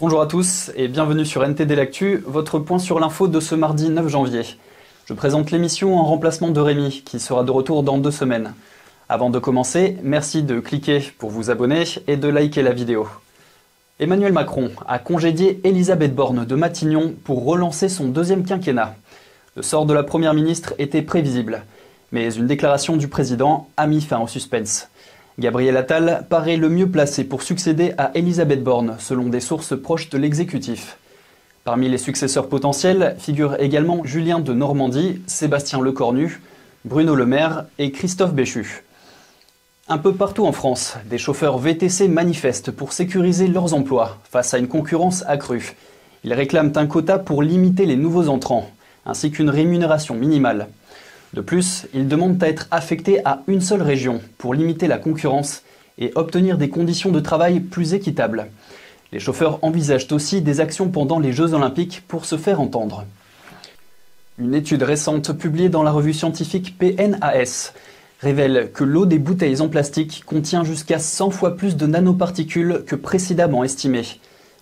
Bonjour à tous et bienvenue sur NTD L'Actu, votre point sur l'info de ce mardi 9 janvier. Je présente l'émission en remplacement de Rémi, qui sera de retour dans deux semaines. Avant de commencer, merci de cliquer pour vous abonner et de liker la vidéo. Emmanuel Macron a congédié Elisabeth Borne de Matignon pour relancer son deuxième quinquennat. Le sort de la Première ministre était prévisible, mais une déclaration du président a mis fin au suspense. Gabriel Attal paraît le mieux placé pour succéder à Elisabeth Borne, selon des sources proches de l'exécutif. Parmi les successeurs potentiels figurent également Julien de Normandie, Sébastien Lecornu, Bruno Le Maire et Christophe Béchu. Un peu partout en France, des chauffeurs VTC manifestent pour sécuriser leurs emplois face à une concurrence accrue. Ils réclament un quota pour limiter les nouveaux entrants, ainsi qu'une rémunération minimale. De plus, ils demandent à être affectés à une seule région pour limiter la concurrence et obtenir des conditions de travail plus équitables. Les chauffeurs envisagent aussi des actions pendant les Jeux olympiques pour se faire entendre. Une étude récente publiée dans la revue scientifique PNAS révèle que l'eau des bouteilles en plastique contient jusqu'à 100 fois plus de nanoparticules que précédemment estimé.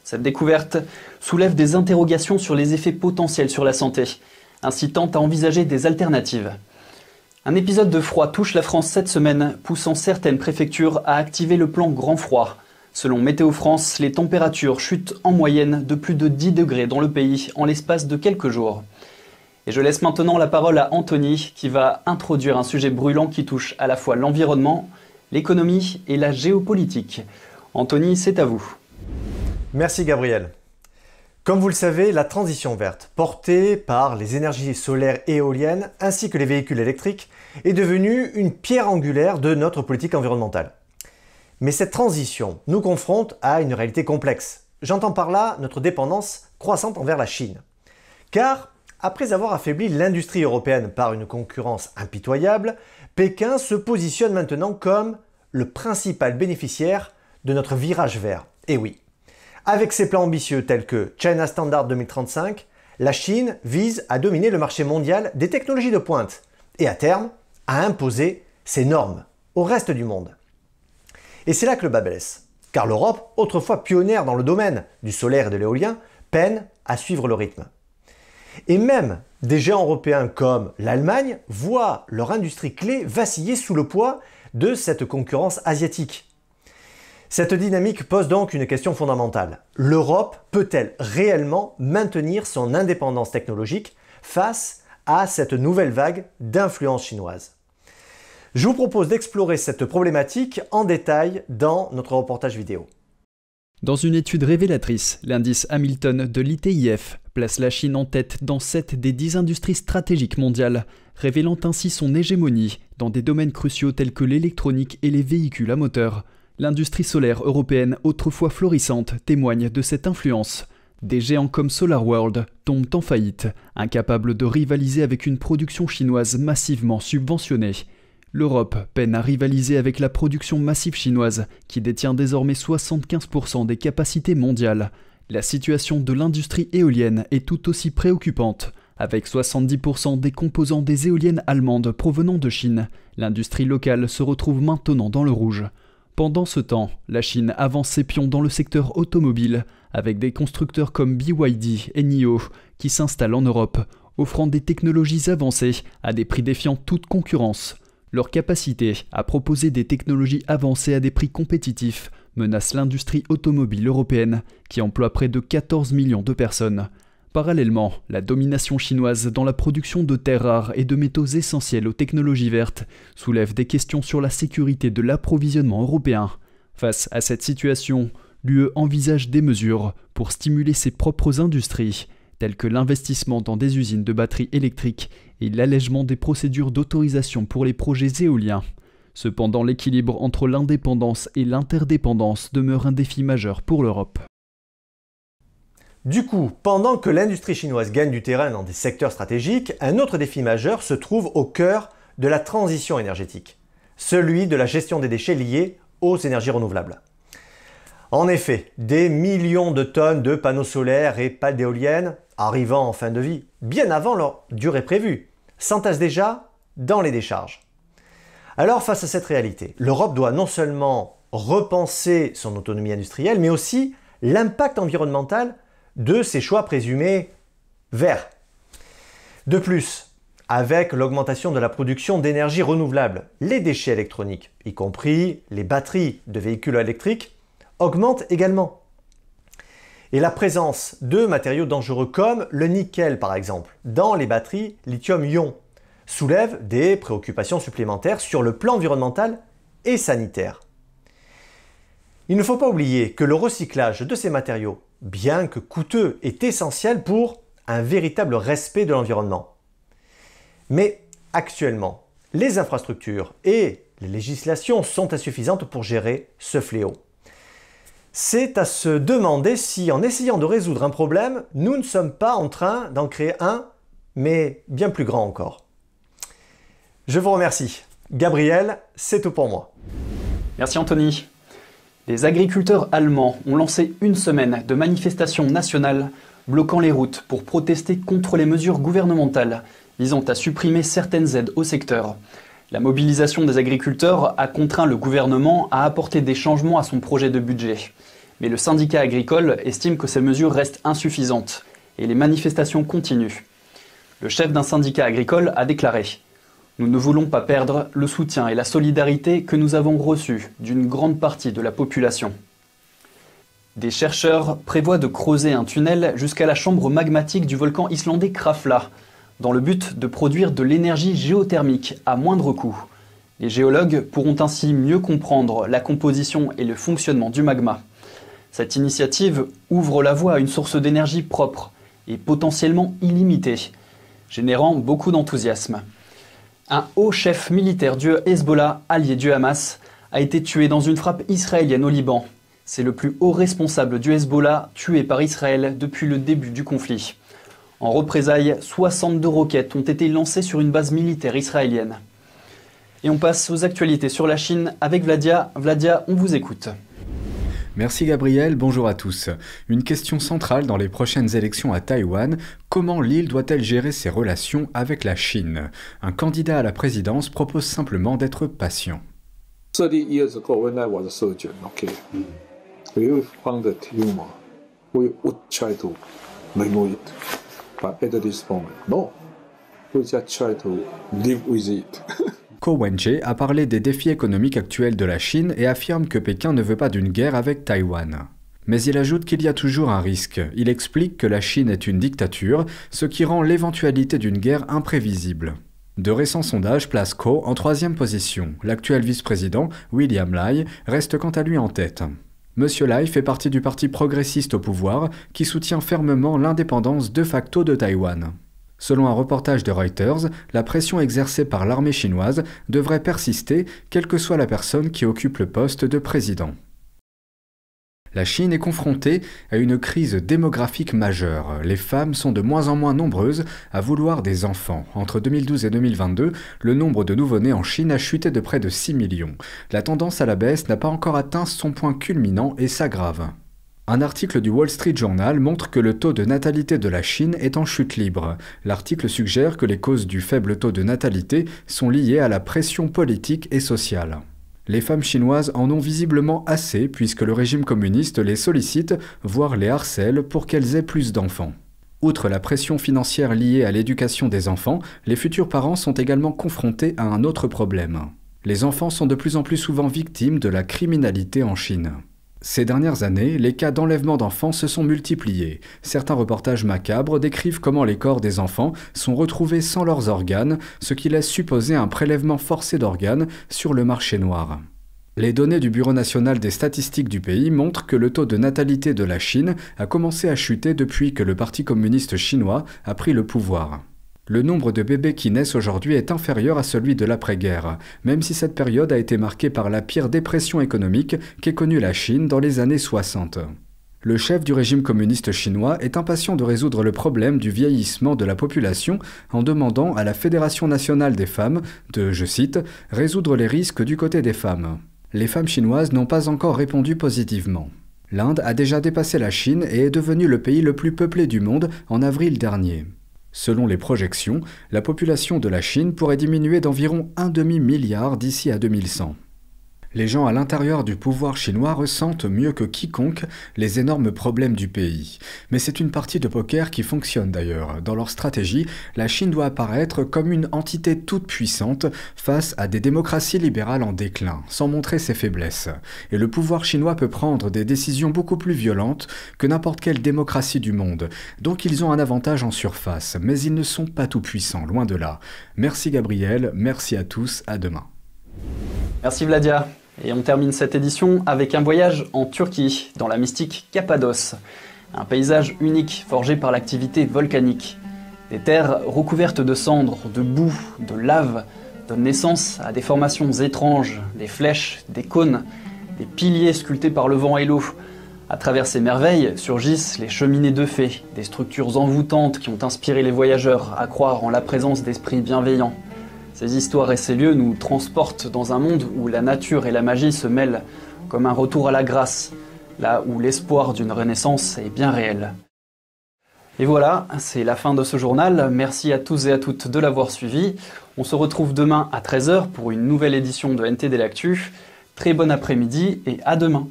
Cette découverte soulève des interrogations sur les effets potentiels sur la santé, incitant à envisager des alternatives. Un épisode de froid touche la France cette semaine, poussant certaines préfectures à activer le plan grand froid. Selon Météo France, les températures chutent en moyenne de plus de 10 degrés dans le pays en l'espace de quelques jours. Et je laisse maintenant la parole à Anthony qui va introduire un sujet brûlant qui touche à la fois l'environnement, l'économie et la géopolitique. Anthony, c'est à vous. Merci Gabriel. Comme vous le savez, la transition verte, portée par les énergies solaires et éoliennes ainsi que les véhicules électriques, est devenue une pierre angulaire de notre politique environnementale. Mais cette transition nous confronte à une réalité complexe. J'entends par là notre dépendance croissante envers la Chine. Car après avoir affaibli l'industrie européenne par une concurrence impitoyable, Pékin se positionne maintenant comme le principal bénéficiaire de notre virage vert. Et oui, avec ses plans ambitieux tels que China Standard 2035, la Chine vise à dominer le marché mondial des technologies de pointe et à terme à imposer ses normes au reste du monde. Et c'est là que le bas blesse, car l'Europe, autrefois pionnière dans le domaine du solaire et de l'éolien, peine à suivre le rythme. Et même des géants européens comme l'Allemagne voient leur industrie clé vaciller sous le poids de cette concurrence asiatique. Cette dynamique pose donc une question fondamentale. L'Europe peut-elle réellement maintenir son indépendance technologique face à cette nouvelle vague d'influence chinoise? Je vous propose d'explorer cette problématique en détail dans notre reportage vidéo. Dans une étude révélatrice, l'indice Hamilton de l'ITIF place la Chine en tête dans 7 des 10 industries stratégiques mondiales, révélant ainsi son hégémonie dans des domaines cruciaux tels que l'électronique et les véhicules à moteur. L'industrie solaire européenne, autrefois florissante, témoigne de cette influence. Des géants comme SolarWorld tombent en faillite, incapables de rivaliser avec une production chinoise massivement subventionnée. L'Europe peine à rivaliser avec la production massive chinoise, qui détient désormais 75% des capacités mondiales. La situation de l'industrie éolienne est tout aussi préoccupante. Avec 70% des composants des éoliennes allemandes provenant de Chine, l'industrie locale se retrouve maintenant dans le rouge. Pendant ce temps, la Chine avance ses pions dans le secteur automobile, avec des constructeurs comme BYD et NIO qui s'installent en Europe, offrant des technologies avancées à des prix défiant toute concurrence. Leur capacité à proposer des technologies avancées à des prix compétitifs menace l'industrie automobile européenne, qui emploie près de 14 millions de personnes. Parallèlement, la domination chinoise dans la production de terres rares et de métaux essentiels aux technologies vertes soulève des questions sur la sécurité de l'approvisionnement européen. Face à cette situation, l'UE envisage des mesures pour stimuler ses propres industries, telles que l'investissement dans des usines de batteries électriques et l'allègement des procédures d'autorisation pour les projets éoliens. Cependant, l'équilibre entre l'indépendance et l'interdépendance demeure un défi majeur pour l'Europe. Du coup, pendant que l'industrie chinoise gagne du terrain dans des secteurs stratégiques, un autre défi majeur se trouve au cœur de la transition énergétique, celui de la gestion des déchets liés aux énergies renouvelables. En effet, des millions de tonnes de panneaux solaires et pales d'éoliennes arrivant en fin de vie, bien avant leur durée prévue, s'entassent déjà dans les décharges. Alors face à cette réalité, l'Europe doit non seulement repenser son autonomie industrielle, mais aussi l'impact environnemental de ces choix présumés verts. De plus, avec l'augmentation de la production d'énergie renouvelable, les déchets électroniques, y compris les batteries de véhicules électriques, augmentent également. Et la présence de matériaux dangereux comme le nickel par exemple dans les batteries lithium-ion soulève des préoccupations supplémentaires sur le plan environnemental et sanitaire. Il ne faut pas oublier que le recyclage de ces matériaux, bien que coûteux, est essentiel pour un véritable respect de l'environnement. Mais actuellement, les infrastructures et les législations sont insuffisantes pour gérer ce fléau. C'est à se demander si en essayant de résoudre un problème, nous ne sommes pas en train d'en créer un, mais bien plus grand encore. Je vous remercie. Gabriel, c'est tout pour moi. Merci Anthony. Les agriculteurs allemands ont lancé une semaine de manifestations nationales bloquant les routes pour protester contre les mesures gouvernementales visant à supprimer certaines aides au secteur. La mobilisation des agriculteurs a contraint le gouvernement à apporter des changements à son projet de budget. Mais le syndicat agricole estime que ces mesures restent insuffisantes et les manifestations continuent. Le chef d'un syndicat agricole a déclaré nous ne voulons pas perdre le soutien et la solidarité que nous avons reçus d'une grande partie de la population. Des chercheurs prévoient de creuser un tunnel jusqu'à la chambre magmatique du volcan islandais Krafla, dans le but de produire de l'énergie géothermique à moindre coût. Les géologues pourront ainsi mieux comprendre la composition et le fonctionnement du magma. Cette initiative ouvre la voie à une source d'énergie propre et potentiellement illimitée, générant beaucoup d'enthousiasme. Un haut chef militaire du Hezbollah, allié du Hamas, a été tué dans une frappe israélienne au Liban. C'est le plus haut responsable du Hezbollah tué par Israël depuis le début du conflit. En représailles, 62 roquettes ont été lancées sur une base militaire israélienne. Et on passe aux actualités sur la Chine avec Vladia. Vladia, on vous écoute. Merci Gabriel, bonjour à tous. Une question centrale dans les prochaines élections à Taïwan, comment l'île doit-elle gérer ses relations avec la Chine? Un candidat à la présidence propose simplement d'être patient. 30 years ago when I was a surgeon, okay, we found the tumor. We would try to remove it. But at this moment, no. We just try to live with it. Ko Wen-je a parlé des défis économiques actuels de la Chine et affirme que Pékin ne veut pas d'une guerre avec Taïwan. Mais il ajoute qu'il y a toujours un risque. Il explique que la Chine est une dictature, ce qui rend l'éventualité d'une guerre imprévisible. De récents sondages placent Ko en troisième position. L'actuel vice-président, William Lai, reste quant à lui en tête. Monsieur Lai fait partie du parti progressiste au pouvoir qui soutient fermement l'indépendance de facto de Taïwan. Selon un reportage de Reuters, la pression exercée par l'armée chinoise devrait persister quelle que soit la personne qui occupe le poste de président. La Chine est confrontée à une crise démographique majeure. Les femmes sont de moins en moins nombreuses à vouloir des enfants. Entre 2012 et 2022, le nombre de nouveau-nés en Chine a chuté de près de 6 millions. La tendance à la baisse n'a pas encore atteint son point culminant et s'aggrave. Un article du Wall Street Journal montre que le taux de natalité de la Chine est en chute libre. L'article suggère que les causes du faible taux de natalité sont liées à la pression politique et sociale. Les femmes chinoises en ont visiblement assez puisque le régime communiste les sollicite, voire les harcèle pour qu'elles aient plus d'enfants. Outre la pression financière liée à l'éducation des enfants, les futurs parents sont également confrontés à un autre problème. Les enfants sont de plus en plus souvent victimes de la criminalité en Chine. Ces dernières années, les cas d'enlèvement d'enfants se sont multipliés. Certains reportages macabres décrivent comment les corps des enfants sont retrouvés sans leurs organes, ce qui laisse supposer un prélèvement forcé d'organes sur le marché noir. Les données du Bureau national des statistiques du pays montrent que le taux de natalité de la Chine a commencé à chuter depuis que le Parti communiste chinois a pris le pouvoir. Le nombre de bébés qui naissent aujourd'hui est inférieur à celui de l'après-guerre, même si cette période a été marquée par la pire dépression économique qu'ait connue la Chine dans les années 60. Le chef du régime communiste chinois est impatient de résoudre le problème du vieillissement de la population en demandant à la Fédération nationale des femmes de, je cite, résoudre les risques du côté des femmes. Les femmes chinoises n'ont pas encore répondu positivement. L'Inde a déjà dépassé la Chine et est devenue le pays le plus peuplé du monde en avril dernier. Selon les projections, la population de la Chine pourrait diminuer d'environ un demi-milliard d'ici à 2100. Les gens à l'intérieur du pouvoir chinois ressentent mieux que quiconque les énormes problèmes du pays. Mais c'est une partie de poker qui fonctionne d'ailleurs. Dans leur stratégie, la Chine doit apparaître comme une entité toute puissante face à des démocraties libérales en déclin, sans montrer ses faiblesses. Et le pouvoir chinois peut prendre des décisions beaucoup plus violentes que n'importe quelle démocratie du monde. Donc ils ont un avantage en surface, mais ils ne sont pas tout puissants, loin de là. Merci Gabriel, merci à tous, à demain. Merci Vladia. Et on termine cette édition avec un voyage en Turquie, dans la mystique Cappadoce. Un paysage unique forgé par l'activité volcanique. Des terres recouvertes de cendres, de boue, de lave, donnent naissance à des formations étranges, des flèches, des cônes, des piliers sculptés par le vent et l'eau. À travers ces merveilles surgissent les cheminées de fées, des structures envoûtantes qui ont inspiré les voyageurs à croire en la présence d'esprits bienveillants. Ces histoires et ces lieux nous transportent dans un monde où la nature et la magie se mêlent, comme un retour à la grâce, là où l'espoir d'une renaissance est bien réel. Et voilà, c'est la fin de ce journal. Merci à tous et à toutes de l'avoir suivi. On se retrouve demain à 13h pour une nouvelle édition de NTD L'Actu. Très bon après-midi et à demain.